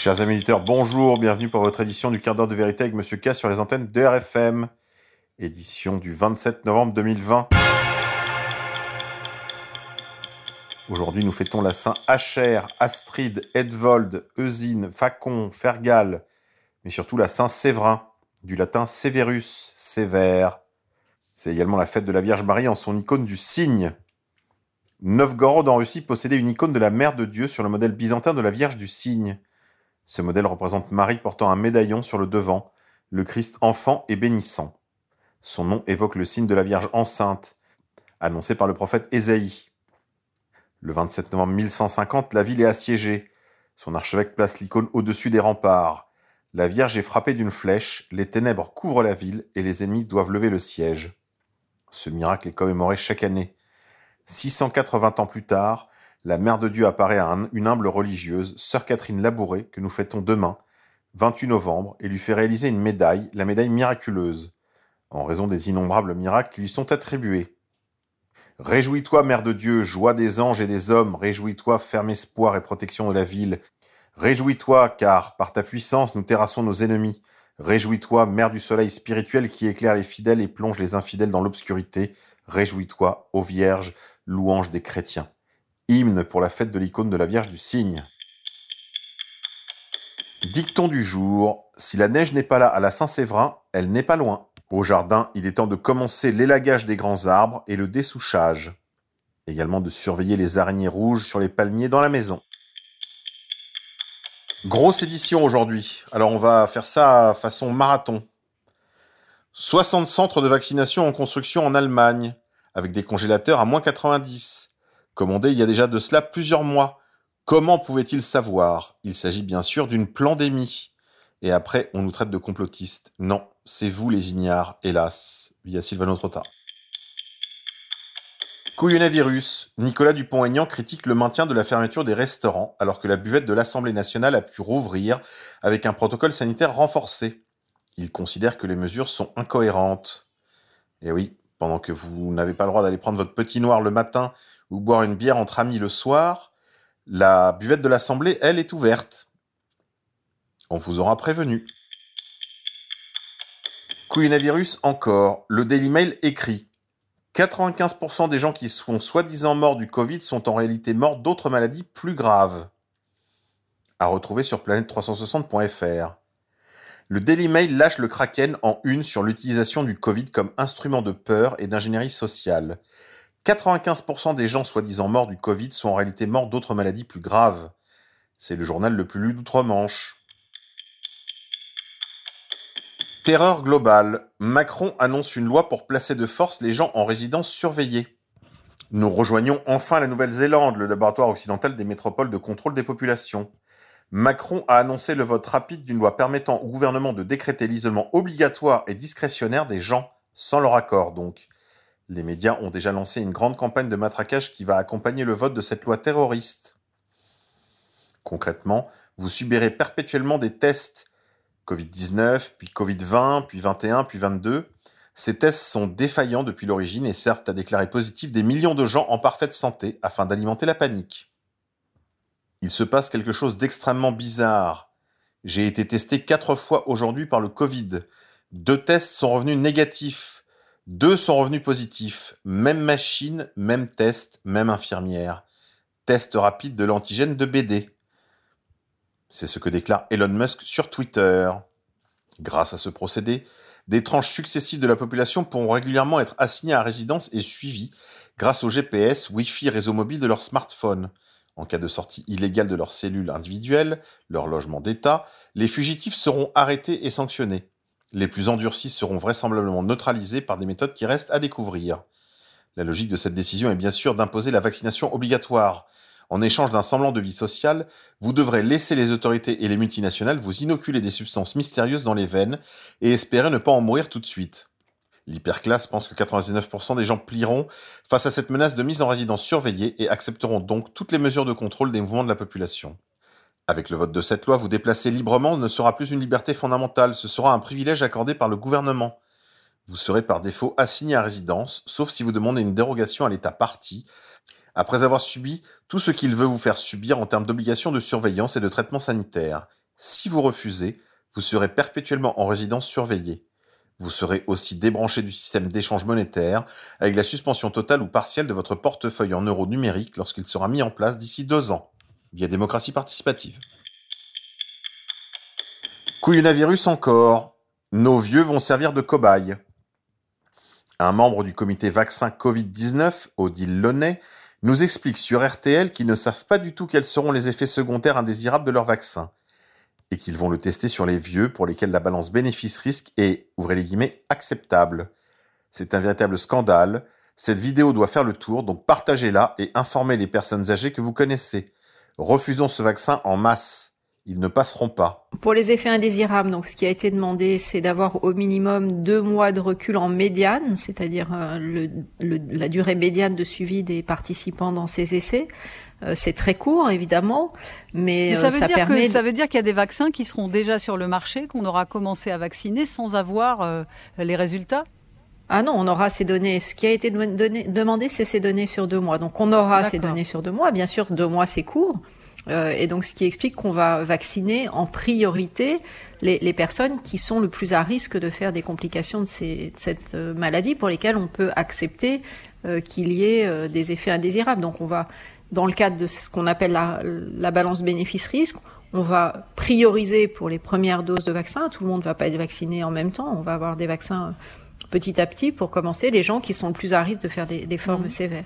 Chers amis éditeurs, bonjour, bienvenue pour votre édition du quart d'heure de vérité avec Monsieur K sur les antennes de RFM. Édition du 27 novembre 2020. Aujourd'hui, nous fêtons la Saint Acher, Astrid, Edvold, Eusine, Facon, Fergal, mais surtout la Saint Séverin, du latin Severus, sévère. C'est également la fête de la Vierge Marie en son icône du cygne. Novgorod en Russie possédait une icône de la Mère de Dieu sur le modèle byzantin de la Vierge du cygne. Ce modèle représente Marie portant un médaillon sur le devant, le Christ enfant et bénissant. Son nom évoque le signe de la Vierge enceinte, annoncé par le prophète Ésaïe. Le 27 novembre 1150, la ville est assiégée. Son archevêque place l'icône au-dessus des remparts. La Vierge est frappée d'une flèche, les ténèbres couvrent la ville et les ennemis doivent lever le siège. Ce miracle est commémoré chaque année. 680 ans plus tard, la Mère de Dieu apparaît à une humble religieuse, Sœur Catherine Labouré, que nous fêtons demain, 28 novembre, et lui fait réaliser une médaille, la médaille miraculeuse, en raison des innombrables miracles qui lui sont attribués. Réjouis-toi, Mère de Dieu, joie des anges et des hommes, réjouis-toi, ferme espoir et protection de la ville. Réjouis-toi, car par ta puissance nous terrassons nos ennemis. Réjouis-toi, Mère du soleil spirituel qui éclaire les fidèles et plonge les infidèles dans l'obscurité. Réjouis-toi, ô Vierge, louange des chrétiens. Hymne pour la fête de l'icône de la Vierge du Cygne. Dicton du jour. Si la neige n'est pas là à la Saint-Séverin, elle n'est pas loin. Au jardin, il est temps de commencer l'élagage des grands arbres et le dessouchage. Également de surveiller les araignées rouges sur les palmiers dans la maison. Grosse édition aujourd'hui. Alors on va faire ça façon marathon. 60 centres de vaccination en construction en Allemagne, avec des congélateurs à moins 90 commandé il y a déjà de cela plusieurs mois. Comment pouvait-il savoir? Il s'agit bien sûr d'une pandémie. Et après, on nous traite de complotistes. Non, c'est vous les ignares, hélas, via Sylvano Trotta. Couillonavirus. Nicolas Dupont-Aignan critique le maintien de la fermeture des restaurants alors que la buvette de l'Assemblée nationale a pu rouvrir avec un protocole sanitaire renforcé. Il considère que les mesures sont incohérentes. Et oui, pendant que vous n'avez pas le droit d'aller prendre votre petit noir le matin ou boire une bière entre amis le soir, la buvette de l'Assemblée, elle, est ouverte. On vous aura prévenu. Couillonavirus encore. Le Daily Mail écrit 95% des gens qui sont soi-disant morts du Covid sont en réalité morts d'autres maladies plus graves. À retrouver sur planète360.fr. Le Daily Mail lâche le Kraken en une sur l'utilisation du Covid comme instrument de peur et d'ingénierie sociale. 95% des gens soi-disant morts du Covid sont en réalité morts d'autres maladies plus graves. C'est le journal le plus lu d'outre-Manche. Terreur globale. Macron annonce une loi pour placer de force les gens en résidence surveillée. Nous rejoignons enfin la Nouvelle-Zélande, le laboratoire occidental des métropoles de contrôle des populations. Macron a annoncé le vote rapide d'une loi permettant au gouvernement de décréter l'isolement obligatoire et discrétionnaire des gens, sans leur accord donc. Les médias ont déjà lancé une grande campagne de matraquage qui va accompagner le vote de cette loi terroriste. Concrètement, vous subirez perpétuellement des tests Covid-19, puis Covid-20, puis 21, puis 22. Ces tests sont défaillants depuis l'origine et servent à déclarer positif des millions de gens en parfaite santé afin d'alimenter la panique. Il se passe quelque chose d'extrêmement bizarre. J'ai été testé quatre fois aujourd'hui par le Covid. Deux tests sont revenus négatifs deux sont revenus positifs. Même machine, même test, même infirmière. Test rapide de l'antigène de BD. C'est ce que déclare Elon Musk sur Twitter. Grâce à ce procédé, des tranches successives de la population pourront régulièrement être assignées à résidence et suivies grâce au GPS, Wi-Fi réseau mobile de leur smartphone. En cas de sortie illégale de leurs cellules individuelles, leur logement d'État, les fugitifs seront arrêtés et sanctionnés. Les plus endurcis seront vraisemblablement neutralisés par des méthodes qui restent à découvrir. La logique de cette décision est bien sûr d'imposer la vaccination obligatoire. En échange d'un semblant de vie sociale, vous devrez laisser les autorités et les multinationales vous inoculer des substances mystérieuses dans les veines et espérer ne pas en mourir tout de suite. L'hyperclasse pense que 99% des gens plieront face à cette menace de mise en résidence surveillée et accepteront donc toutes les mesures de contrôle des mouvements de la population. Avec le vote de cette loi, vous déplacer librement ne sera plus une liberté fondamentale, ce sera un privilège accordé par le gouvernement. Vous serez par défaut assigné à résidence, sauf si vous demandez une dérogation à l'État parti, après avoir subi tout ce qu'il veut vous faire subir en termes d'obligations de surveillance et de traitement sanitaire. Si vous refusez, vous serez perpétuellement en résidence surveillée. Vous serez aussi débranché du système d'échange monétaire avec la suspension totale ou partielle de votre portefeuille en euros numériques lorsqu'il sera mis en place d'ici deux ans, via démocratie participative. Couillonavirus encore. Nos vieux vont servir de cobayes. Un membre du comité vaccin Covid-19, Odile Launay, nous explique sur RTL qu'ils ne savent pas du tout quels seront les effets secondaires indésirables de leur vaccin et qu'ils vont le tester sur les vieux pour lesquels la balance bénéfice-risque est, ouvrez les guillemets, acceptable. C'est un véritable scandale. Cette vidéo doit faire le tour, donc partagez-la et informez les personnes âgées que vous connaissez. Refusons ce vaccin en masse. Ils ne passeront pas. Pour les effets indésirables, donc ce qui a été demandé, c'est d'avoir au minimum deux mois de recul en médiane, c'est-à-dire euh, le, la durée médiane de suivi des participants dans ces essais. Euh, c'est très court, évidemment, mais, ça, euh, veut ça dire permet. que, ça veut dire qu'il y a des vaccins qui seront déjà sur le marché, qu'on aura commencé à vacciner sans avoir les résultats ah non, on aura ces données. Ce qui a été donné, demandé, c'est ces données sur deux mois. Donc on aura ces données sur deux mois. Bien sûr, deux mois, c'est court. Euh, et donc, ce qui explique qu'on va vacciner en priorité les, les, personnes qui sont le plus à risque de faire des complications de, ces, de cette euh, maladie pour lesquelles on peut accepter euh, qu'il y ait euh, des effets indésirables. Donc, on va, dans le cadre de ce qu'on appelle la, la balance bénéfice-risque, on va prioriser pour les premières doses de vaccin. Tout le monde ne va pas être vacciné en même temps. On va avoir des vaccins petit à petit pour commencer les gens qui sont le plus à risque de faire des, des formes mmh. sévères.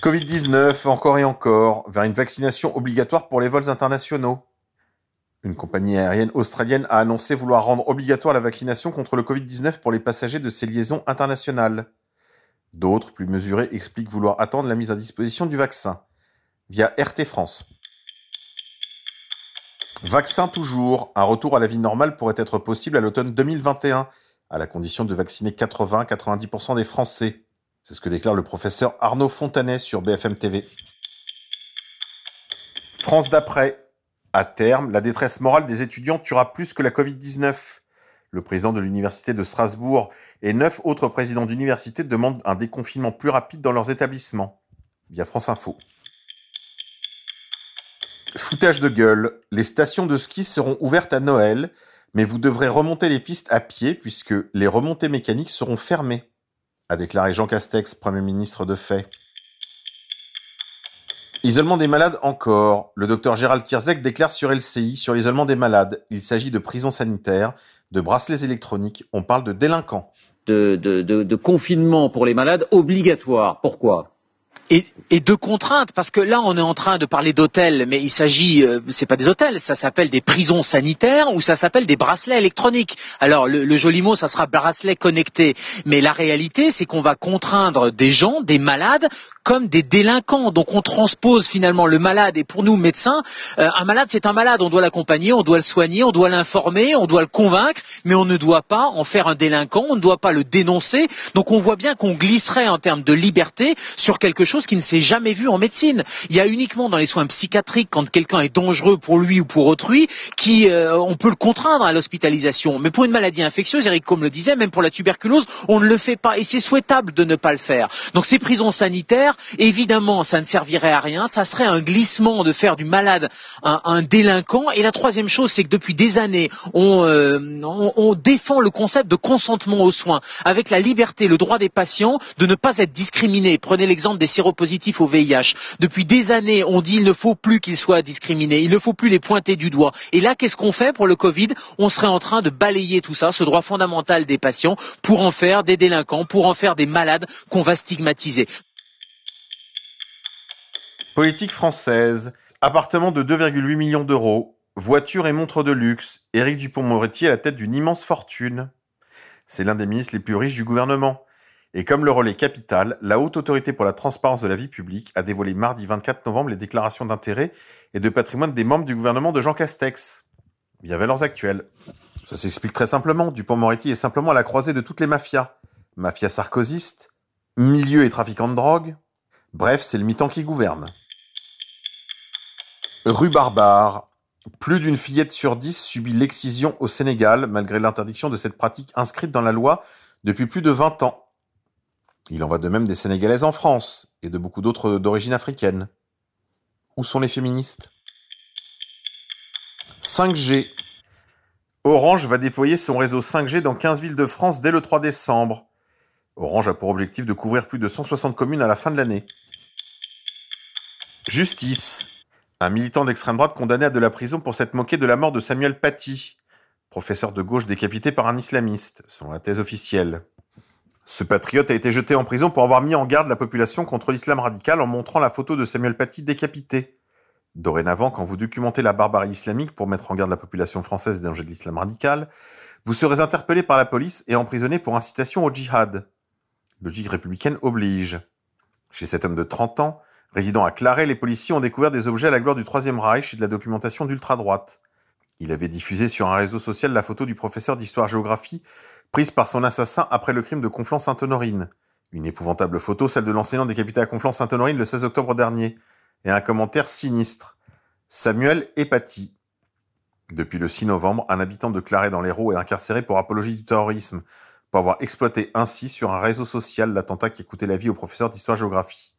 Covid-19, encore et encore, vers une vaccination obligatoire pour les vols internationaux. Une compagnie aérienne australienne a annoncé vouloir rendre obligatoire la vaccination contre le Covid-19 pour les passagers de ses liaisons internationales. D'autres, plus mesurés, expliquent vouloir attendre la mise à disposition du vaccin, via RT France. Vaccin toujours, un retour à la vie normale pourrait être possible à l'automne 2021, à la condition de vacciner 80-90% des Français. C'est ce que déclare le professeur Arnaud Fontanet sur BFM TV. France d'après. À terme, la détresse morale des étudiants tuera plus que la Covid-19. Le président de l'université de Strasbourg et neuf autres présidents d'université demandent un déconfinement plus rapide dans leurs établissements. Via France Info. Foutage de gueule. Les stations de ski seront ouvertes à Noël, mais vous devrez remonter les pistes à pied puisque les remontées mécaniques seront fermées a déclaré Jean Castex, Premier ministre de fait. Isolement des malades encore. Le docteur Gérald Kirzek déclare sur LCI sur l'isolement des malades. Il s'agit de prisons sanitaires, de bracelets électroniques. On parle de délinquants. De, de, confinement pour les malades obligatoire. Pourquoi? Et, et, de contraintes, parce que là on est en train de parler d'hôtels, mais il s'agit, euh, c'est pas des hôtels, ça s'appelle des prisons sanitaires ou ça s'appelle des bracelets électroniques. Alors le, le, joli mot, ça sera bracelet connecté, mais la réalité, c'est qu'on va contraindre des gens, des malades, comme des délinquants. Donc on transpose finalement le malade. Et pour nous médecins, euh, un malade c'est un malade. On doit l'accompagner, on doit le soigner, on doit l'informer, on doit le convaincre, mais on ne doit pas en faire un délinquant, on ne doit pas le dénoncer. Donc on voit bien qu'on glisserait en termes de liberté sur quelque chose qui ne s'est jamais vu en médecine. Il y a uniquement dans les soins psychiatriques, quand quelqu'un est dangereux pour lui ou pour autrui, qui euh, on peut le contraindre à l'hospitalisation. Mais pour une maladie infectieuse, Eric comme le disait, même pour la tuberculose, on ne le fait pas. Et c'est souhaitable de ne pas le faire. Donc ces prisons sanitaires, évidemment, ça ne servirait à rien. Ça serait un glissement de faire du malade un, un délinquant. Et la troisième chose, c'est que depuis des années, on, euh, on, on défend le concept de consentement aux soins, avec la liberté, le droit des patients de ne pas être discriminés. Prenez l'exemple des séropositifs au VIH. Depuis des années, on dit il ne faut plus qu'ils soient discriminés, il ne faut plus les pointer du doigt. Et là, qu'est-ce qu'on fait pour le Covid? On serait en train de balayer tout ça, ce droit fondamental des patients, pour en faire des délinquants, pour en faire des malades qu'on va stigmatiser. Politique française. Appartement de 2,8 millions d'euros. Voiture et montre de luxe. Éric Dupont-Moretti à la tête d'une immense fortune. C'est l'un des ministres les plus riches du gouvernement. Et comme le relais capital, la Haute Autorité pour la Transparence de la Vie publique a dévoilé mardi 24 novembre les déclarations d'intérêt et de patrimoine des membres du gouvernement de Jean Castex, via Valeurs Actuelles. Ça s'explique très simplement. Dupont-Moretti est simplement à la croisée de toutes les mafias. Mafia sarkozyste, milieu et trafiquant de drogue. Bref, c'est le mi-temps qui gouverne. Rue Barbare. Plus d'une fillette sur dix subit l'excision au Sénégal, malgré l'interdiction de cette pratique inscrite dans la loi depuis plus de 20 ans. Il en va de même des Sénégalaises en France et de beaucoup d'autres d'origine africaine. Où sont les féministes? 5G. Orange va déployer son réseau 5G dans 15 villes de France dès le 3 décembre. Orange a pour objectif de couvrir plus de 160 communes à la fin de l'année. Justice. Un militant d'extrême droite condamné à de la prison pour s'être moqué de la mort de Samuel Paty, professeur de gauche décapité par un islamiste, selon la thèse officielle. Ce patriote a été jeté en prison pour avoir mis en garde la population contre l'islam radical en montrant la photo de Samuel Paty décapité. Dorénavant, quand vous documentez la barbarie islamique pour mettre en garde la population française des dangers de l'islam radical, vous serez interpellé par la police et emprisonné pour incitation au djihad. Logique républicaine oblige. Chez cet homme de 30 ans, résidant à Claret, les policiers ont découvert des objets à la gloire du Troisième Reich et de la documentation d'ultra-droite. Il avait diffusé sur un réseau social la photo du professeur d'histoire-géographie prise par son assassin après le crime de Conflans-Sainte-Honorine. Une épouvantable photo, celle de l'enseignant décapité à Conflans-Sainte-Honorine le 16 octobre dernier et un commentaire sinistre. Samuel Epati. Depuis le 6 novembre, un habitant de Claret dans l'Hérault est incarcéré pour apologie du terrorisme, pour avoir exploité ainsi sur un réseau social l'attentat qui coûté la vie au professeur d'histoire-géographie.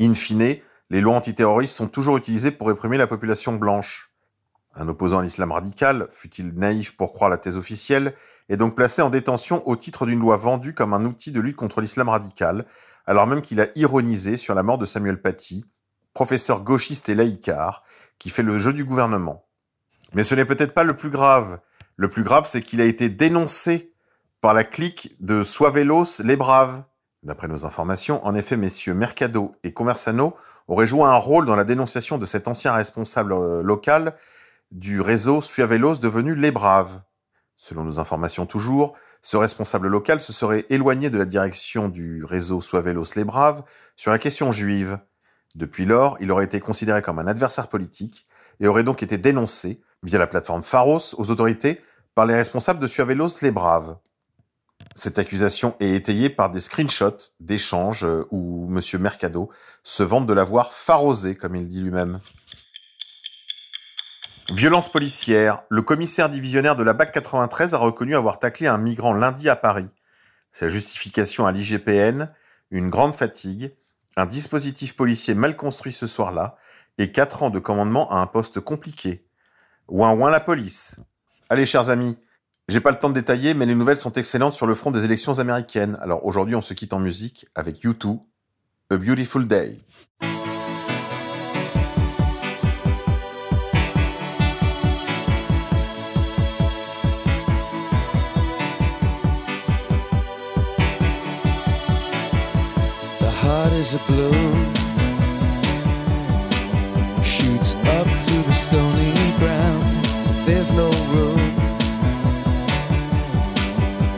In fine, les lois antiterroristes sont toujours utilisées pour réprimer la population blanche. Un opposant à l'islam radical, fut-il naïf pour croire la thèse officielle, est donc placé en détention au titre d'une loi vendue comme un outil de lutte contre l'islam radical, alors même qu'il a ironisé sur la mort de Samuel Paty, professeur gauchiste et laïcard, qui fait le jeu du gouvernement. Mais ce n'est peut-être pas le plus grave. Le plus grave, c'est qu'il a été dénoncé par la clique de Suavelos les Braves. D'après nos informations, en effet, messieurs Mercado et Conversano auraient joué un rôle dans la dénonciation de cet ancien responsable euh, local du réseau Suavelos devenu Les Braves. Selon nos informations toujours, ce responsable local se serait éloigné de la direction du réseau Suavelos Les Braves sur la question juive. Depuis lors, il aurait été considéré comme un adversaire politique et aurait donc été dénoncé via la plateforme Pharos aux autorités par les responsables de Suavelos les Braves. Cette accusation est étayée par des screenshots d'échanges euh, où M. Mercado se vante de l'avoir pharosé, comme il dit lui-même. Violence policière. Le commissaire divisionnaire de la BAC 93 a reconnu avoir taclé un migrant lundi à Paris. Sa justification à l'IGPN, une grande fatigue, un dispositif policier mal construit ce soir-là et quatre ans de commandement à un poste compliqué. Ouin ouin la police. Allez, chers amis, j'ai pas le temps de détailler, mais les nouvelles sont excellentes sur le front des élections américaines. Alors aujourd'hui, on se quitte en musique avec U2, A Beautiful Day. heart is a balloon Shoots up through the stony ground There's no room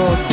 Oh.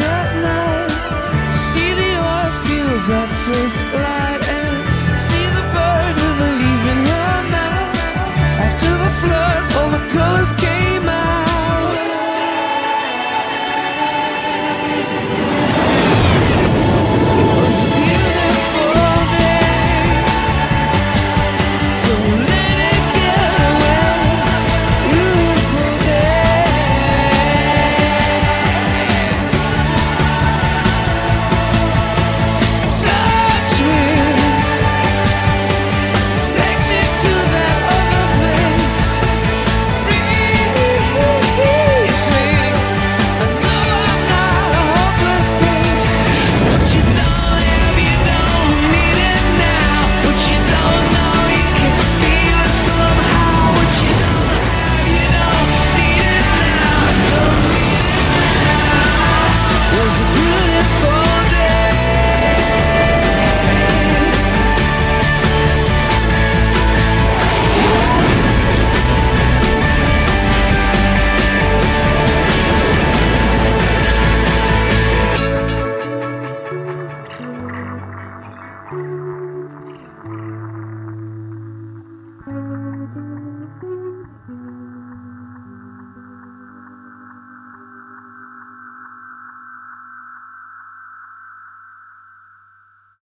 certain